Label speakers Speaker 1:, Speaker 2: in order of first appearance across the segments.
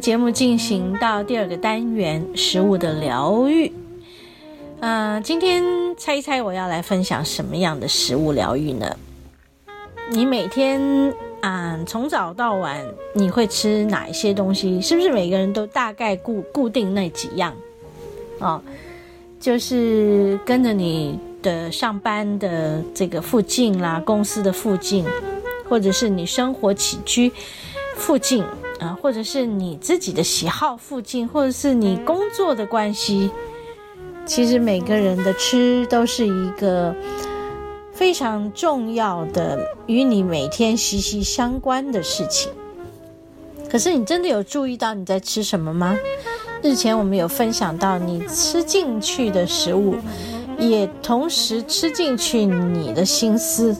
Speaker 1: 节目进行到第二个单元——食物的疗愈。嗯，今天猜一猜我要来分享什么样的食物疗愈呢？你每天啊，从早到晚你会吃哪一些东西？是不是每个人都大概固固定那几样？哦，就是跟着你的上班的这个附近啦，公司的附近，或者是你生活起居附近。啊，或者是你自己的喜好附近，或者是你工作的关系，其实每个人的吃都是一个非常重要的与你每天息息相关的事情。可是你真的有注意到你在吃什么吗？日前我们有分享到，你吃进去的食物，也同时吃进去你的心思。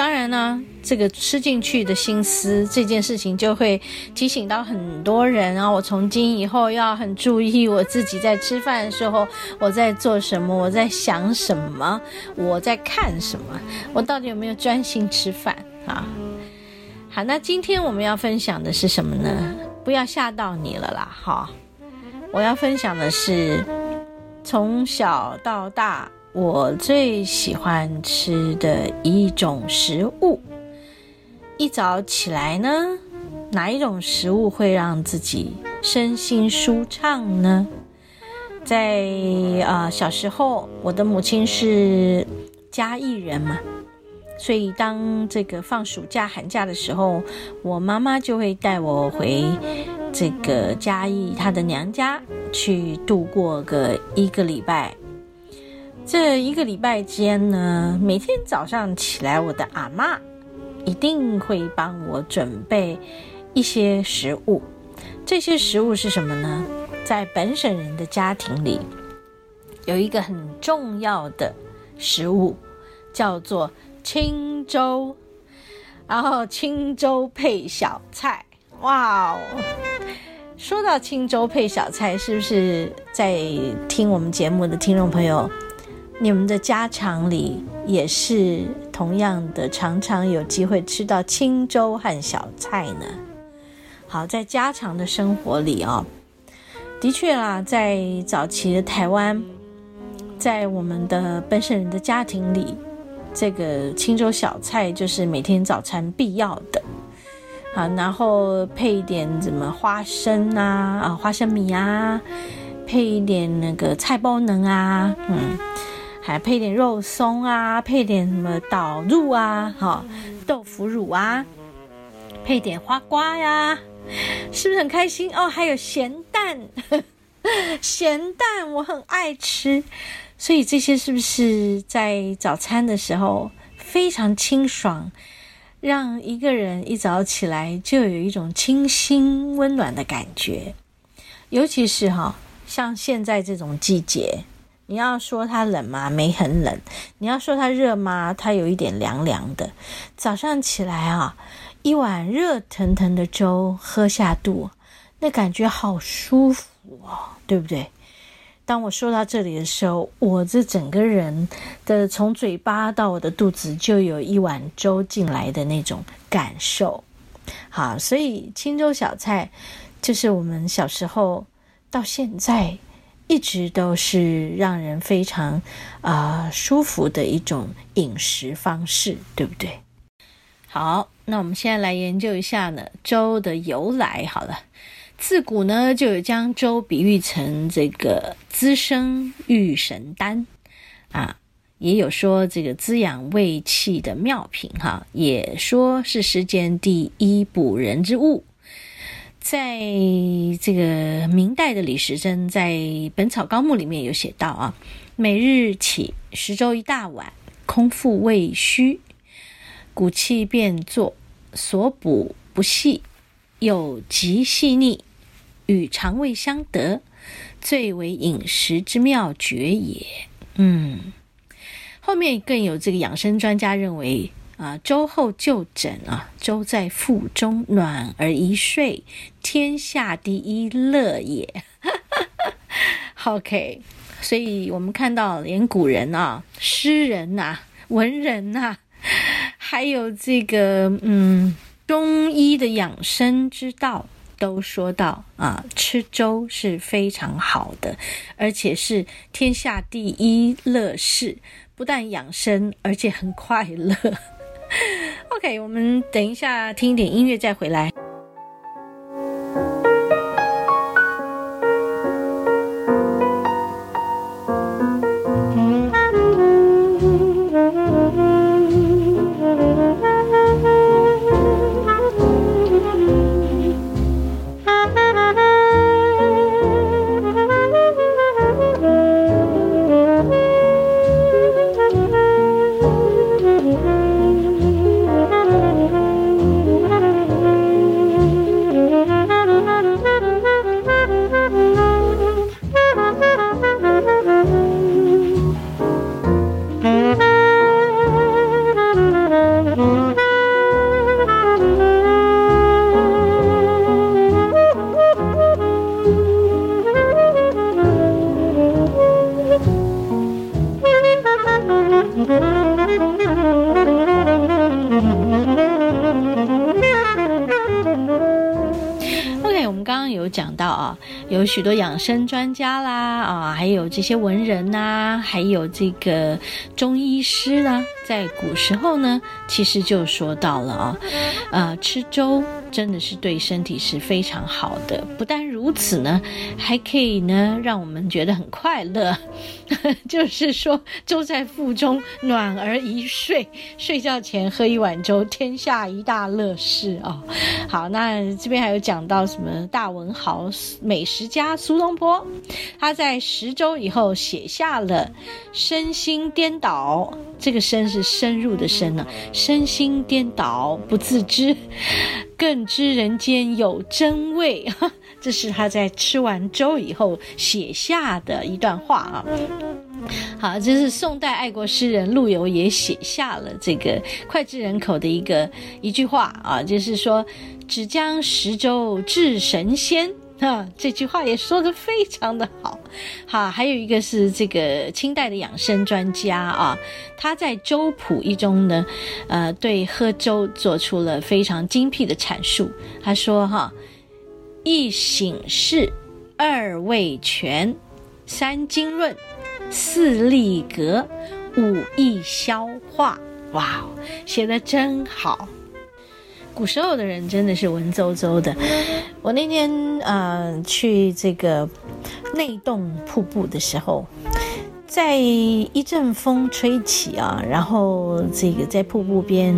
Speaker 1: 当然呢。这个吃进去的心思这件事情，就会提醒到很多人啊！我从今以后要很注意我自己在吃饭的时候，我在做什么，我在想什么，我在看什么，我到底有没有专心吃饭啊？好，那今天我们要分享的是什么呢？不要吓到你了啦！哈，我要分享的是从小到大我最喜欢吃的一种食物。一早起来呢，哪一种食物会让自己身心舒畅呢？在啊小时候，我的母亲是嘉义人嘛，所以当这个放暑假、寒假的时候，我妈妈就会带我回这个嘉义她的娘家去度过个一个礼拜。这一个礼拜间呢，每天早上起来，我的阿妈。一定会帮我准备一些食物，这些食物是什么呢？在本省人的家庭里，有一个很重要的食物，叫做青粥，然后青粥配小菜。哇哦！说到青粥配小菜，是不是在听我们节目的听众朋友，你们的家常里也是？同样的，常常有机会吃到青粥和小菜呢。好，在家常的生活里啊，的确啦，在早期的台湾，在我们的本省人的家庭里，这个青粥小菜就是每天早餐必要的。好，然后配一点什么花生啊，啊，花生米啊，配一点那个菜包能啊，嗯。还配点肉松啊，配点什么导入啊，哈，豆腐乳啊，配点花瓜呀，是不是很开心哦？还有咸蛋，咸蛋我很爱吃，所以这些是不是在早餐的时候非常清爽，让一个人一早起来就有一种清新温暖的感觉？尤其是哈，像现在这种季节。你要说它冷吗？没很冷。你要说它热吗？它有一点凉凉的。早上起来啊，一碗热腾腾的粥喝下肚，那感觉好舒服哦，对不对？当我说到这里的时候，我这整个人的从嘴巴到我的肚子就有一碗粥进来的那种感受。好，所以青州小菜就是我们小时候到现在。一直都是让人非常啊舒服的一种饮食方式，对不对？好，那我们现在来研究一下呢粥的由来。好了，自古呢就有将粥比喻成这个滋生玉神丹啊，也有说这个滋养胃气的妙品哈，也说是世间第一补人之物。在这个明代的李时珍在《本草纲目》里面有写到啊，每日起十粥一大碗，空腹胃虚，骨气便作，所补不细，又极细腻，与肠胃相得，最为饮食之妙绝也。嗯，后面更有这个养生专家认为。啊，粥后就诊啊，粥在腹中暖而一睡，天下第一乐也。OK，所以我们看到连古人啊、诗人呐、文人呐，还有这个嗯中医的养生之道，都说到啊，吃粥是非常好的，而且是天下第一乐事，不但养生，而且很快乐。OK，我们等一下听一点音乐再回来。有许多养生专家啦，啊，还有这些文人呐，还有这个中医师呢，在古时候呢，其实就说到了啊，呃，吃粥。真的是对身体是非常好的。不但如此呢，还可以呢让我们觉得很快乐。就是说，粥在腹中，暖而一睡。睡觉前喝一碗粥，天下一大乐事哦。好，那这边还有讲到什么大文豪、美食家苏东坡，他在十周以后写下了“身心颠倒”，这个“身”是深入的“深”呢，“身心颠倒，不自知”。更知人间有真味，这是他在吃完粥以后写下的一段话啊。好，这是宋代爱国诗人陆游也写下了这个脍炙人口的一个一句话啊，就是说“只将十粥治神仙”。啊，这句话也说的非常的好，好，还有一个是这个清代的养生专家啊，他在《粥谱》一中呢，呃，对喝粥做出了非常精辟的阐述。他说哈，一醒事，二味全，三经润，四利格，五益消化。哇，写的真好。古时候的人真的是文绉绉的。我那天呃去这个内洞瀑布的时候，在一阵风吹起啊，然后这个在瀑布边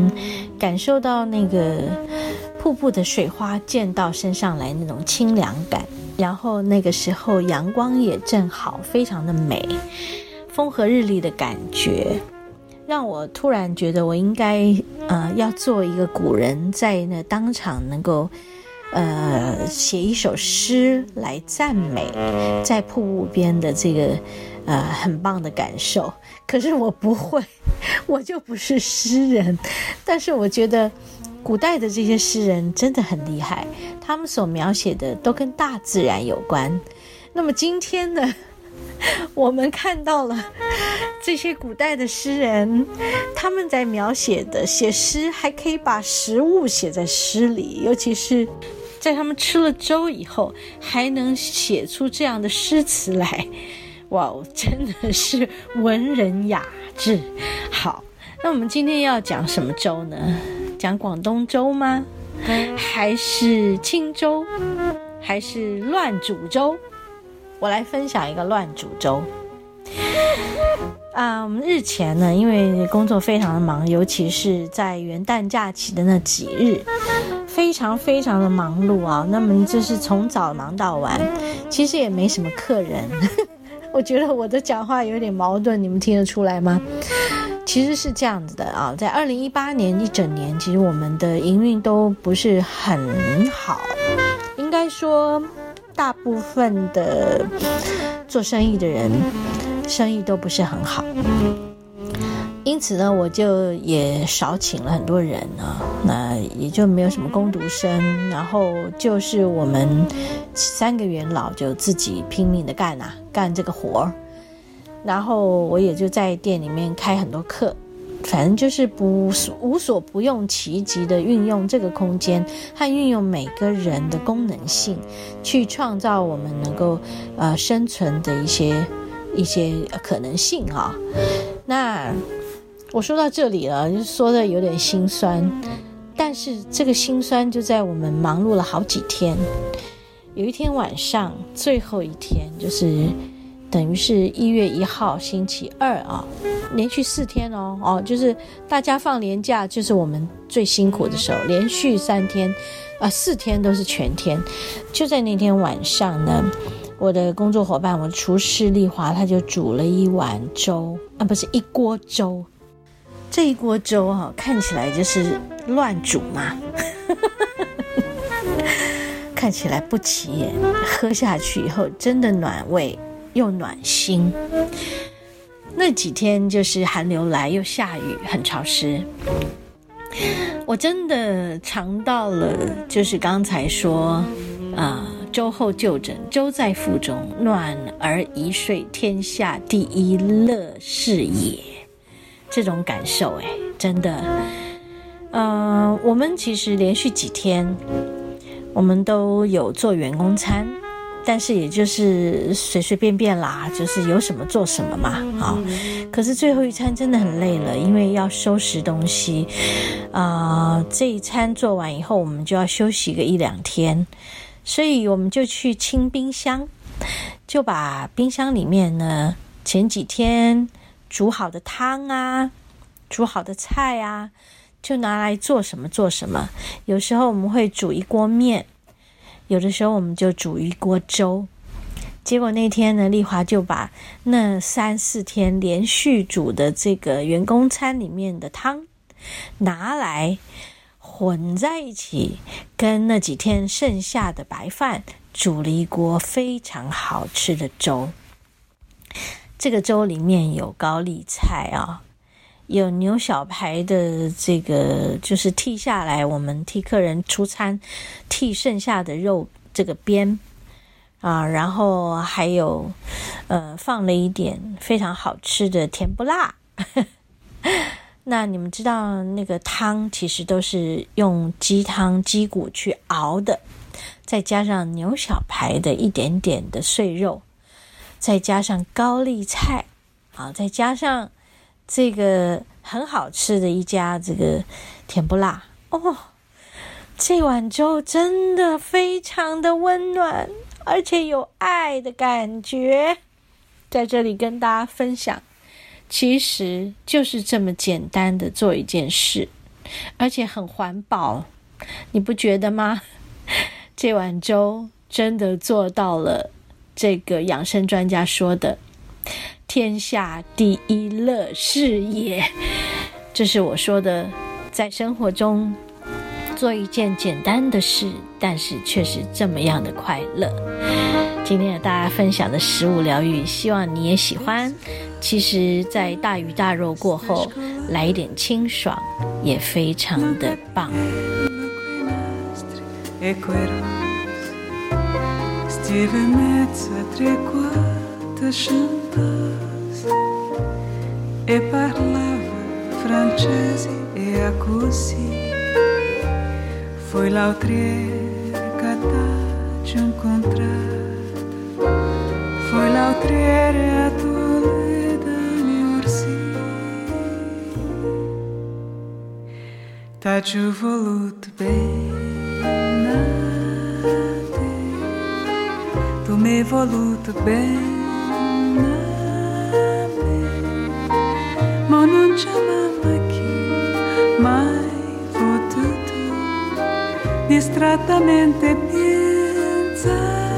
Speaker 1: 感受到那个瀑布的水花溅到身上来那种清凉感，然后那个时候阳光也正好，非常的美，风和日丽的感觉。让我突然觉得，我应该呃要做一个古人，在那当场能够呃写一首诗来赞美在瀑布边的这个呃很棒的感受。可是我不会，我就不是诗人。但是我觉得古代的这些诗人真的很厉害，他们所描写的都跟大自然有关。那么今天呢？我们看到了这些古代的诗人，他们在描写的写诗，还可以把食物写在诗里，尤其是在他们吃了粥以后，还能写出这样的诗词来。哇，真的是文人雅致。好，那我们今天要讲什么粥呢？讲广东粥吗？还是清粥？还是乱煮粥？我来分享一个乱煮粥。啊，我们日前呢，因为工作非常的忙，尤其是在元旦假期的那几日，非常非常的忙碌啊。那么就是从早忙到晚，其实也没什么客人。我觉得我的讲话有点矛盾，你们听得出来吗？其实是这样子的啊，在二零一八年一整年，其实我们的营运都不是很好，应该说。大部分的做生意的人，生意都不是很好，因此呢，我就也少请了很多人啊，那也就没有什么工读生，然后就是我们三个元老就自己拼命的干啊，干这个活儿，然后我也就在店里面开很多课，反正就是不无所不用其极的运用这个空间和运用每个人的功能性，去创造我们能够呃生存的一些一些可能性啊。那我说到这里了，就说的有点心酸，但是这个心酸就在我们忙碌了好几天，有一天晚上最后一天，就是等于是一月一号星期二啊。连续四天哦哦，就是大家放年假，就是我们最辛苦的时候。连续三天，啊，四天都是全天。就在那天晚上呢，我的工作伙伴，我的厨师丽华，他就煮了一碗粥啊，不是一锅粥。这一锅粥哈，看起来就是乱煮嘛，看起来不起眼，喝下去以后真的暖胃又暖心。那几天就是寒流来又下雨，很潮湿。我真的尝到了，就是刚才说，啊，周后就诊，周在腹中，暖而一睡，天下第一乐事也。这种感受，哎，真的。嗯，我们其实连续几天，我们都有做员工餐。但是也就是随随便便啦，就是有什么做什么嘛，啊！可是最后一餐真的很累了，因为要收拾东西，啊，这一餐做完以后，我们就要休息个一两天，所以我们就去清冰箱，就把冰箱里面呢前几天煮好的汤啊、煮好的菜啊，就拿来做什么做什么。有时候我们会煮一锅面。有的时候我们就煮一锅粥，结果那天呢，丽华就把那三四天连续煮的这个员工餐里面的汤拿来混在一起，跟那几天剩下的白饭煮了一锅非常好吃的粥。这个粥里面有高丽菜啊。有牛小排的这个，就是剔下来，我们替客人出餐，剔剩下的肉这个边啊，然后还有呃放了一点非常好吃的甜不辣。那你们知道那个汤其实都是用鸡汤鸡骨去熬的，再加上牛小排的一点点的碎肉，再加上高丽菜啊，再加上。这个很好吃的一家这个甜不辣哦，这碗粥真的非常的温暖，而且有爱的感觉，在这里跟大家分享，其实就是这么简单的做一件事，而且很环保，你不觉得吗？这碗粥真的做到了这个养生专家说的。天下第一乐事也，这是我说的，在生活中做一件简单的事，但是却是这么样的快乐。今天和大家分享的食物疗愈，希望你也喜欢。其实，在大鱼大肉过后，来一点清爽，也非常的棒。
Speaker 2: Parlava francese e così foi l'autriere ci incontrata foi l'autriere a Toledo orsi. T'ha giù voluto bene tu mi voluto bene Pachamama mai vou tudo distratamente pensar.